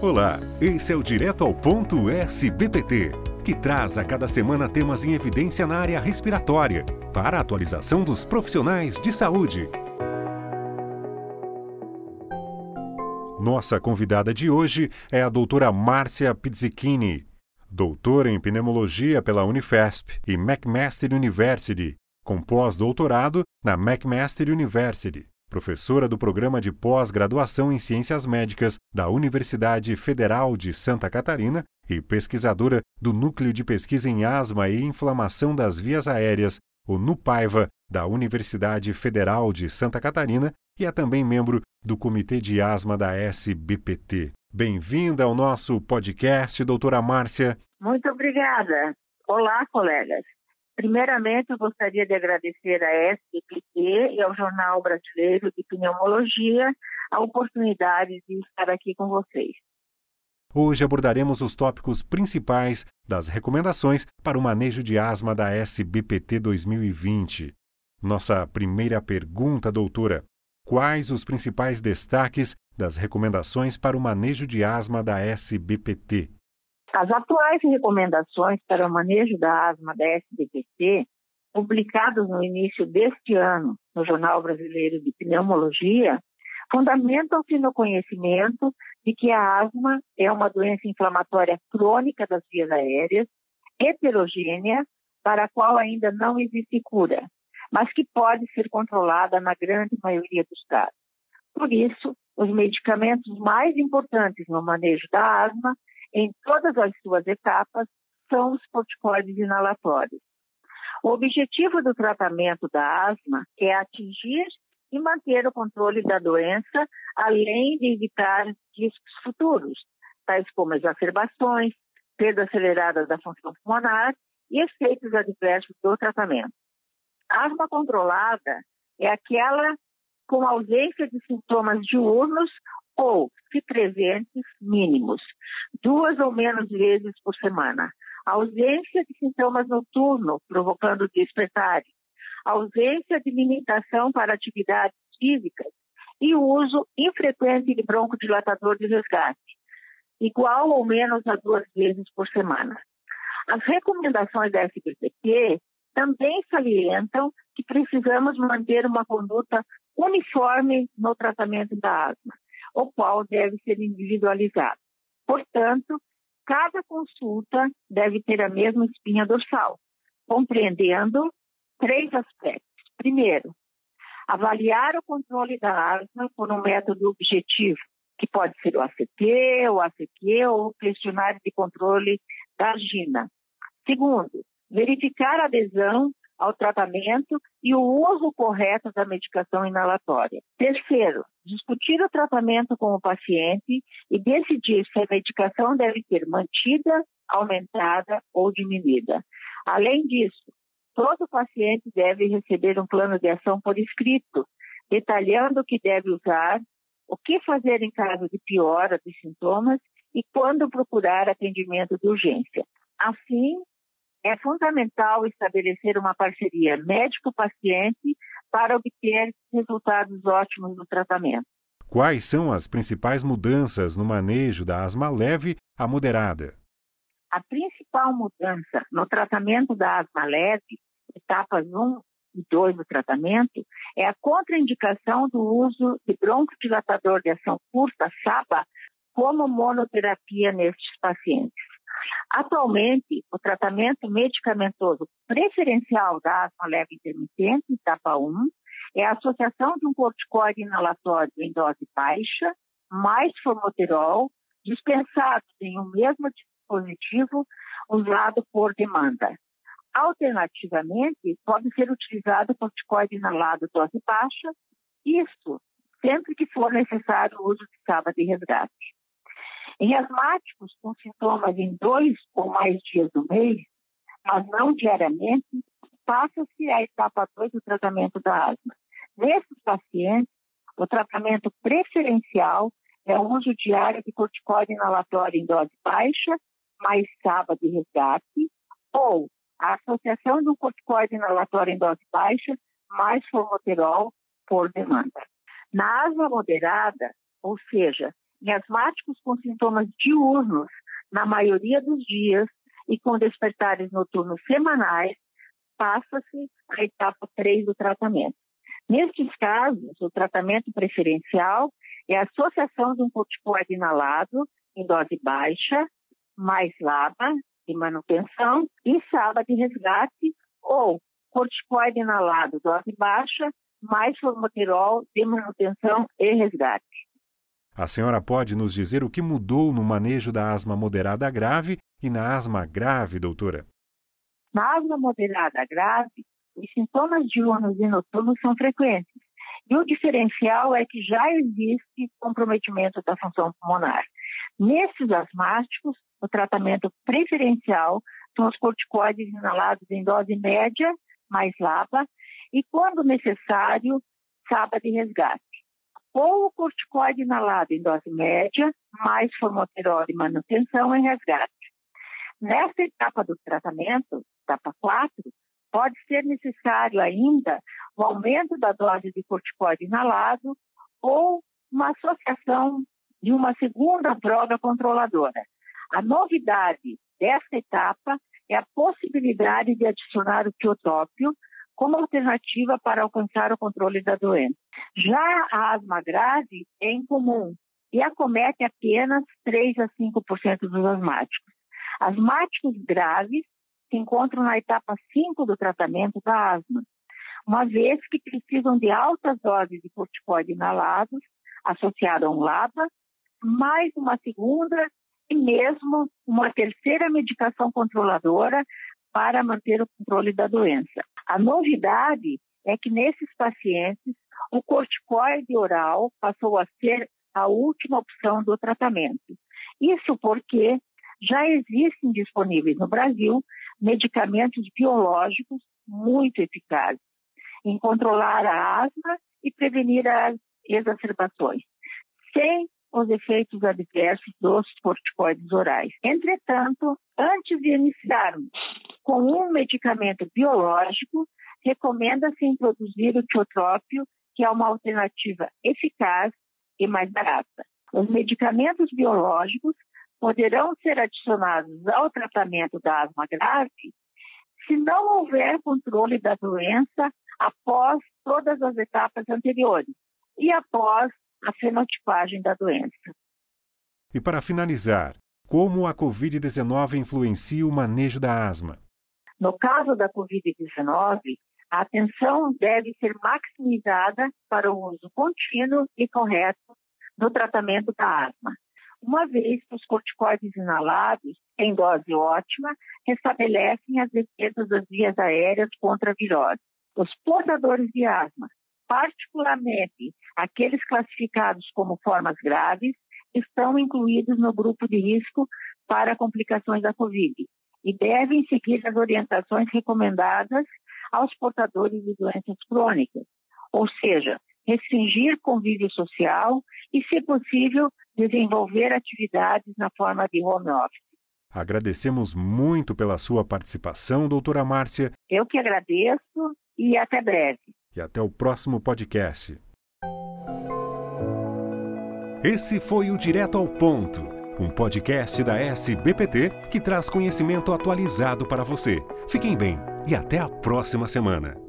Olá, esse é o Direto ao Ponto SBPT, que traz a cada semana temas em evidência na área respiratória, para a atualização dos profissionais de saúde. Nossa convidada de hoje é a doutora Márcia Pizzichini, doutora em pneumologia pela Unifesp e McMaster University, com pós-doutorado na McMaster University professora do programa de pós-graduação em Ciências Médicas da Universidade Federal de Santa Catarina e pesquisadora do Núcleo de Pesquisa em Asma e Inflamação das Vias Aéreas, o NUPAIVA, da Universidade Federal de Santa Catarina e é também membro do Comitê de Asma da SBPT. Bem-vinda ao nosso podcast, doutora Márcia. Muito obrigada. Olá, colegas. Primeiramente, eu gostaria de agradecer à SPPT e ao Jornal Brasileiro de Pneumologia a oportunidade de estar aqui com vocês. Hoje abordaremos os tópicos principais das recomendações para o manejo de asma da SBPT 2020. Nossa primeira pergunta, doutora: quais os principais destaques das recomendações para o manejo de asma da SBPT? As atuais recomendações para o manejo da asma da SBPT, publicadas no início deste ano no Jornal Brasileiro de Pneumologia, fundamentam-se no conhecimento de que a asma é uma doença inflamatória crônica das vias aéreas, heterogênea, para a qual ainda não existe cura, mas que pode ser controlada na grande maioria dos casos. Por isso, os medicamentos mais importantes no manejo da asma em todas as suas etapas são os corticoides inalatórios. O objetivo do tratamento da asma é atingir e manter o controle da doença, além de evitar riscos futuros, tais como exacerbações, perda acelerada da função pulmonar e efeitos adversos do tratamento. A asma controlada é aquela com ausência de sintomas diurnos ou, se presentes, mínimos, duas ou menos vezes por semana. ausência de sintomas noturnos, provocando despertar. ausência de limitação para atividades físicas e uso infrequente de broncodilatador de resgate, igual ou menos a duas vezes por semana. As recomendações da SBPT também salientam que precisamos manter uma conduta uniforme no tratamento da asma o qual deve ser individualizado. Portanto, cada consulta deve ter a mesma espinha dorsal, compreendendo três aspectos. Primeiro, avaliar o controle da asma por um método objetivo, que pode ser o ACT, o ACQ ou o questionário de controle da GINA. Segundo, verificar a adesão ao tratamento e o uso correto da medicação inalatória. Terceiro, discutir o tratamento com o paciente e decidir se a medicação deve ser mantida, aumentada ou diminuída. Além disso, todo paciente deve receber um plano de ação por escrito, detalhando o que deve usar, o que fazer em caso de piora dos sintomas e quando procurar atendimento de urgência. Assim, é fundamental estabelecer uma parceria médico-paciente para obter resultados ótimos no tratamento. Quais são as principais mudanças no manejo da asma leve a moderada? A principal mudança no tratamento da asma leve, etapas 1 e 2 do tratamento, é a contraindicação do uso de broncodilatador de ação curta, SABA, como monoterapia nestes pacientes. Atualmente, o tratamento medicamentoso preferencial da asma leve intermitente, etapa 1, é a associação de um corticoide inalatório em dose baixa, mais formoterol, dispensados em um mesmo dispositivo usado por demanda. Alternativamente, pode ser utilizado corticoide inalado dose baixa, isso sempre que for necessário o uso de sábado de resgate. Em asmáticos com sintomas em dois ou mais dias do mês, mas não diariamente, passa-se à etapa 2 do tratamento da asma. Nesses pacientes, o tratamento preferencial é o uso diário de corticoide inalatório em dose baixa, mais sábado de resgate, ou a associação de um corticoide inalatório em dose baixa, mais formoterol por demanda. Na asma moderada, ou seja, Em asmáticos com sintomas diurnos, na maioria dos dias, e com despertares noturnos semanais, passa-se a etapa 3 do tratamento. Nestes casos, o tratamento preferencial é a associação de um corticoide inalado em dose baixa, mais LABA de manutenção e SABA de resgate ou corticoide inalado dose baixa, mais formoterol de manutenção e resgate. A senhora pode nos dizer o que mudou no manejo da asma moderada grave e na asma grave, doutora? Na asma moderada grave, os sintomas diurnos e noturnos são frequentes. E o diferencial é que já existe comprometimento da função pulmonar. Nesses asmáticos, o tratamento preferencial são os corticoides inalados em dose média, mais LABA, e, quando necessário, SABA de resgate. Ou o corticoide inalado em dose média, mais formoterol de manutenção em resgate. Nesta etapa do tratamento, etapa 4, pode ser necessário ainda o aumento da dose de corticoide inalado ou uma associação de uma segunda droga controladora. A novidade desta etapa é a possibilidade de adicionar o tiotópio como alternativa para alcançar o controle da doença. Já a asma grave é incomum e acomete apenas 3 a 5% dos asmáticos. Asmáticos graves se encontram na etapa 5 do tratamento da asma, uma vez que precisam de altas doses de corticoide inalados, associado a um LABA, mais uma segunda e mesmo uma terceira medicação controladora para manter o controle da doença. A novidade é que nesses pacientes o corticoide oral passou a ser a última opção do tratamento. Isso porque já existem disponíveis no Brasil medicamentos biológicos muito eficazes em controlar a asma e prevenir as exacerbações, sem os efeitos adversos dos corticoides orais. Entretanto, antes de iniciarmos com um medicamento biológico, recomenda-se introduzir o tiotrópio, que é uma alternativa eficaz e mais barata. Os medicamentos biológicos poderão ser adicionados ao tratamento da asma grave se não houver controle da doença após todas as etapas anteriores e após a fenotipagem da doença. E para finalizar, como a Covid-19 influencia o manejo da asma? No caso da Covid-19, a atenção deve ser maximizada para o uso contínuo e correto no tratamento da asma, uma vez que os corticoides inalados, em dose ótima, restabelecem as defesas das vias aéreas contra a virose. Os portadores de asma, particularmente aqueles classificados como formas graves, estão incluídos no grupo de risco para complicações da Covid e devem seguir as orientações recomendadas aos portadores de doenças crônicas, ou seja, restringir convívio social e, se possível, desenvolver atividades na forma de home office. Agradecemos muito pela sua participação, doutora Márcia. Eu que agradeço e até breve. E até o próximo podcast. Esse foi o Direto ao Ponto, um podcast da SBPT que traz conhecimento atualizado para você. Fiquem bem e até a próxima semana.